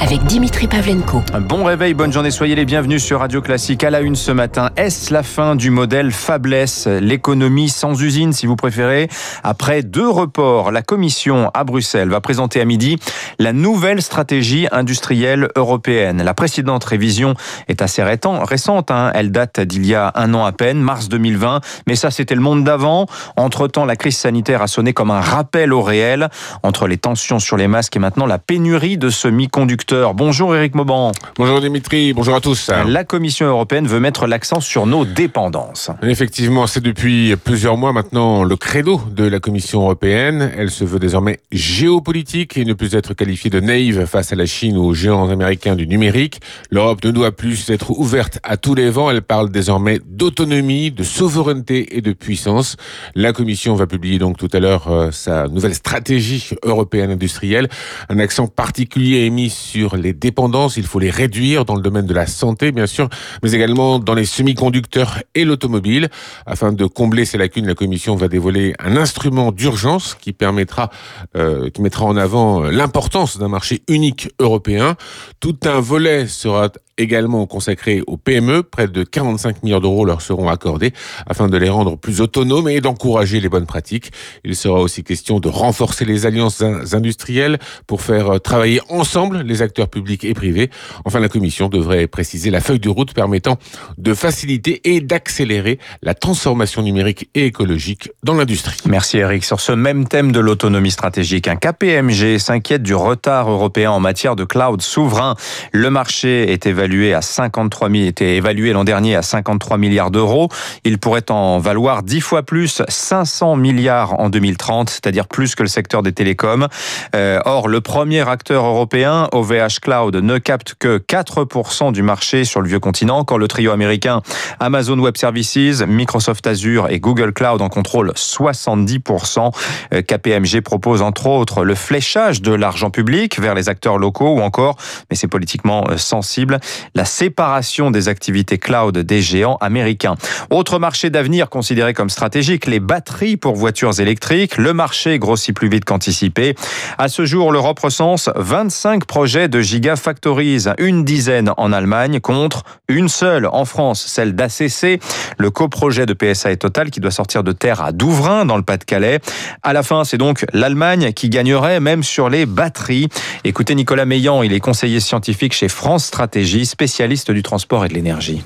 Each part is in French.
avec Dimitri Pavlenko. Bon réveil, bonne journée, soyez les bienvenus sur Radio Classique. À la une ce matin, est-ce la fin du modèle Fabless, l'économie sans usine si vous préférez? Après deux reports, la Commission à Bruxelles va présenter à midi la nouvelle stratégie industrielle européenne. La précédente révision est assez récente, hein. elle date d'il y a un an à peine, mars 2020, mais ça c'était le monde d'avant. Entre-temps, la crise sanitaire a sonné comme un rappel au réel entre les tensions sur les masques et maintenant la pénurie de semi-conducteurs Bonjour Eric Mauban. Bonjour Dimitri, bonjour à tous. La Commission européenne veut mettre l'accent sur nos dépendances. Effectivement, c'est depuis plusieurs mois maintenant le credo de la Commission européenne. Elle se veut désormais géopolitique et ne plus être qualifiée de naïve face à la Chine ou aux géants américains du numérique. L'Europe ne doit plus être ouverte à tous les vents. Elle parle désormais d'autonomie, de souveraineté et de puissance. La Commission va publier donc tout à l'heure euh, sa nouvelle stratégie européenne industrielle. Un accent particulier est mis sur les dépendances, il faut les réduire dans le domaine de la santé, bien sûr, mais également dans les semi-conducteurs et l'automobile. Afin de combler ces lacunes, la Commission va dévoiler un instrument d'urgence qui permettra, euh, qui mettra en avant l'importance d'un marché unique européen. Tout un volet sera également consacré aux PME. Près de 45 milliards d'euros leur seront accordés afin de les rendre plus autonomes et d'encourager les bonnes pratiques. Il sera aussi question de renforcer les alliances industrielles pour faire travailler ensemble les acteurs publics et privés. Enfin, la Commission devrait préciser la feuille de route permettant de faciliter et d'accélérer la transformation numérique et écologique dans l'industrie. Merci Eric. Sur ce même thème de l'autonomie stratégique, un KPMG s'inquiète du retard européen en matière de cloud souverain. Le marché est évalué évalué à 53 000, était évalué l'an dernier à 53 milliards d'euros. Il pourrait en valoir 10 fois plus, 500 milliards en 2030, c'est-à-dire plus que le secteur des télécoms. Euh, or, le premier acteur européen, OVH Cloud, ne capte que 4% du marché sur le vieux continent, quand le trio américain Amazon Web Services, Microsoft Azure et Google Cloud en contrôlent 70%. Euh, KPMG propose entre autres le fléchage de l'argent public vers les acteurs locaux ou encore, mais c'est politiquement euh, sensible, la séparation des activités cloud des géants américains. Autre marché d'avenir considéré comme stratégique, les batteries pour voitures électriques. Le marché grossit plus vite qu'anticipé. À ce jour, l'Europe recense 25 projets de gigafactories, une dizaine en Allemagne contre une seule en France, celle d'ACC, le coprojet de PSA et Total qui doit sortir de terre à Douvrin dans le Pas-de-Calais. À la fin, c'est donc l'Allemagne qui gagnerait même sur les batteries. Écoutez Nicolas Meillan, il est conseiller scientifique chez France Stratégie spécialiste du transport et de l'énergie.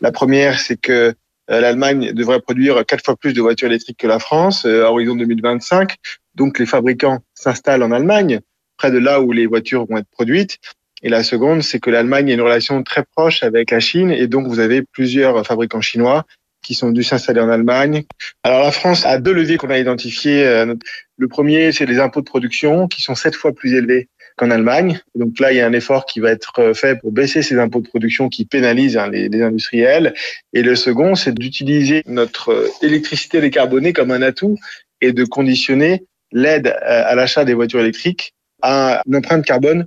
La première, c'est que euh, l'Allemagne devrait produire quatre fois plus de voitures électriques que la France euh, à horizon 2025. Donc les fabricants s'installent en Allemagne, près de là où les voitures vont être produites. Et la seconde, c'est que l'Allemagne a une relation très proche avec la Chine et donc vous avez plusieurs fabricants chinois qui sont dû s'installer en Allemagne. Alors la France a deux leviers qu'on a identifiés. Euh, le premier, c'est les impôts de production qui sont sept fois plus élevés qu'en Allemagne. Donc là, il y a un effort qui va être euh, fait pour baisser ces impôts de production qui pénalisent hein, les, les, industriels. Et le second, c'est d'utiliser notre euh, électricité décarbonée comme un atout et de conditionner l'aide euh, à l'achat des voitures électriques à une empreinte carbone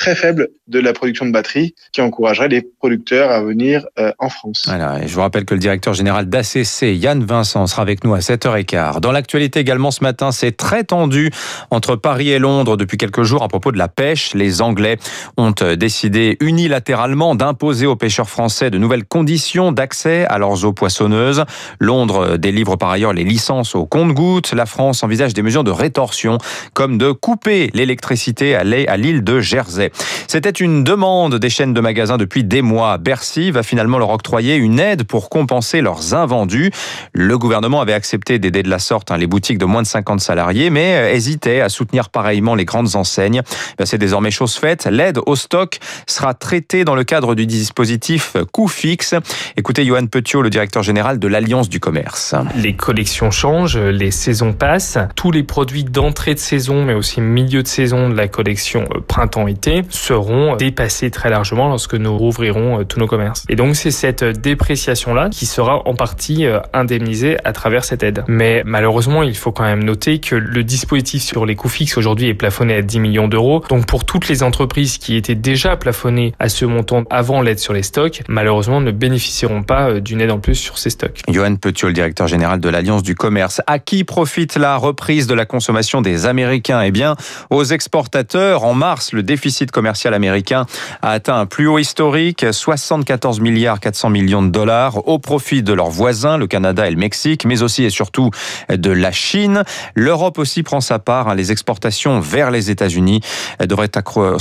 très faible de la production de batteries qui encouragerait les producteurs à venir euh, en France. Voilà, et je vous rappelle que le directeur général d'ACC, Yann Vincent, sera avec nous à 7h15. Dans l'actualité également ce matin, c'est très tendu entre Paris et Londres depuis quelques jours à propos de la pêche. Les Anglais ont euh, décidé unilatéralement d'imposer aux pêcheurs français de nouvelles conditions d'accès à leurs eaux poissonneuses. Londres euh, délivre par ailleurs les licences au compte-gouttes. La France envisage des mesures de rétorsion comme de couper l'électricité à l'île de Jersey. C'était une demande des chaînes de magasins depuis des mois. Bercy va finalement leur octroyer une aide pour compenser leurs invendus. Le gouvernement avait accepté d'aider de la sorte hein, les boutiques de moins de 50 salariés, mais euh, hésitait à soutenir pareillement les grandes enseignes. Ben, c'est désormais chose faite. L'aide au stock sera traitée dans le cadre du dispositif coût fixe. Écoutez Johan Petiot, le directeur général de l'Alliance du commerce. Les collections changent, les saisons passent. Tous les produits d'entrée de saison, mais aussi milieu de saison de la collection euh, printemps-été seront dépassées très largement lorsque nous rouvrirons tous nos commerces. Et donc c'est cette dépréciation-là qui sera en partie indemnisée à travers cette aide. Mais malheureusement, il faut quand même noter que le dispositif sur les coûts fixes aujourd'hui est plafonné à 10 millions d'euros. Donc pour toutes les entreprises qui étaient déjà plafonnées à ce montant avant l'aide sur les stocks, malheureusement ne bénéficieront pas d'une aide en plus sur ces stocks. Johan Petiot, le directeur général de l'Alliance du commerce. À qui profite la reprise de la consommation des Américains? Eh bien, aux exportateurs. En mars, le déficit commercial américain a atteint un plus haut historique, 74 milliards 400 millions de dollars, au profit de leurs voisins, le Canada et le Mexique, mais aussi et surtout de la Chine. L'Europe aussi prend sa part. Hein. Les exportations vers les États-Unis devraient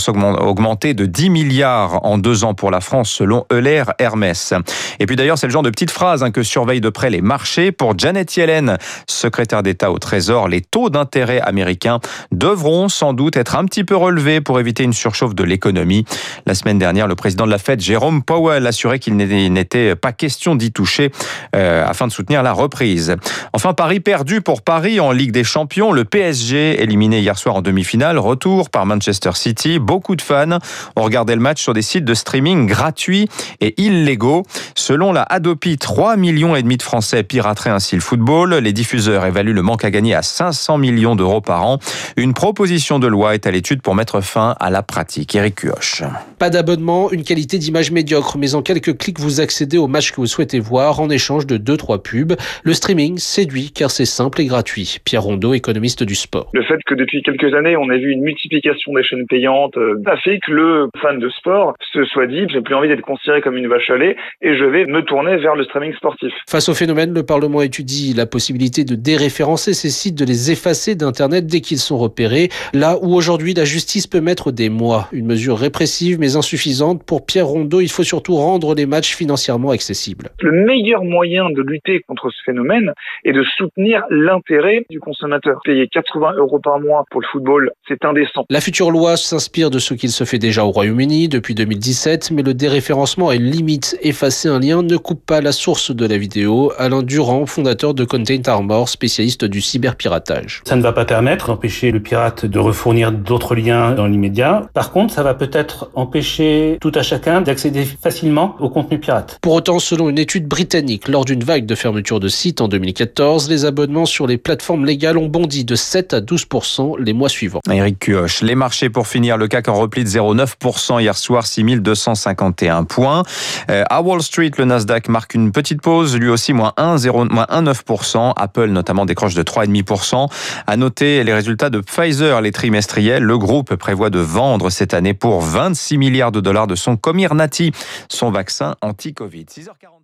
augmenter de 10 milliards en deux ans pour la France, selon Euler Hermès. Et puis d'ailleurs, c'est le genre de petite phrase hein, que surveille de près les marchés. Pour Janet Yellen, secrétaire d'État au Trésor, les taux d'intérêt américains devront sans doute être un petit peu relevés pour éviter une surchauffe de l'économie. La semaine dernière, le président de la Fed, Jérôme Powell, assurait qu'il n'était pas question d'y toucher euh, afin de soutenir la reprise. Enfin, Paris perdu pour Paris en Ligue des Champions. Le PSG, éliminé hier soir en demi-finale, retour par Manchester City. Beaucoup de fans ont regardé le match sur des sites de streaming gratuits et illégaux. Selon la Adopi, 3 millions et demi de Français pirateraient ainsi le football. Les diffuseurs évaluent le manque à gagner à 500 millions d'euros par an. Une proposition de loi est à l'étude pour mettre fin à la pratique. Eric Cuoche. Pas d'abonnement, une qualité d'image médiocre, mais en quelques clics, vous accédez au match que vous souhaitez voir en échange de 2-3 pubs. Le streaming séduit car c'est simple et gratuit. Pierre Rondeau, économiste du sport. Le fait que depuis quelques années, on ait vu une multiplication des chaînes payantes, euh, a fait que le fan de sport se soit dit, j'ai plus envie d'être considéré comme une vache à lait et je vais me tourner vers le streaming sportif. Face au phénomène, le Parlement étudie la possibilité de déréférencer ces sites, de les effacer d'Internet dès qu'ils sont repérés, là où aujourd'hui la justice peut mettre des mois. Une mesure répressive mais insuffisante. Pour Pierre Rondeau, il faut surtout rendre les matchs financièrement accessibles. Le meilleur moyen de lutter contre ce phénomène est de soutenir l'intérêt du consommateur. Payer 80 euros par mois pour le football, c'est indécent. La future loi s'inspire de ce qu'il se fait déjà au Royaume-Uni depuis 2017, mais le déréférencement est limite. Effacer un lien ne coupe pas la source de la vidéo. Alain Durand, fondateur de Content Armor, spécialiste du cyberpiratage. Ça ne va pas permettre d'empêcher le pirate de refournir d'autres liens dans l'immédiat. Par contre, ça va peut-être empêcher tout à chacun d'accéder facilement au contenu pirate. Pour autant, selon une étude britannique, lors d'une vague de fermeture de sites en 2014, les abonnements sur les plateformes légales ont bondi de 7 à 12% les mois suivants. Eric Cuoche, les marchés pour finir, le CAC en repli de 0,9% hier soir, 6251 points. Euh, à Wall Street, le Nasdaq marque une petite pause, lui aussi moins 1,9%. Apple notamment décroche de 3,5%. À noter les résultats de Pfizer, les trimestriels. Le groupe prévoit de vendre cette année pour 26 milliards de dollars de son Comirnaty, son vaccin anti-Covid. 6h40.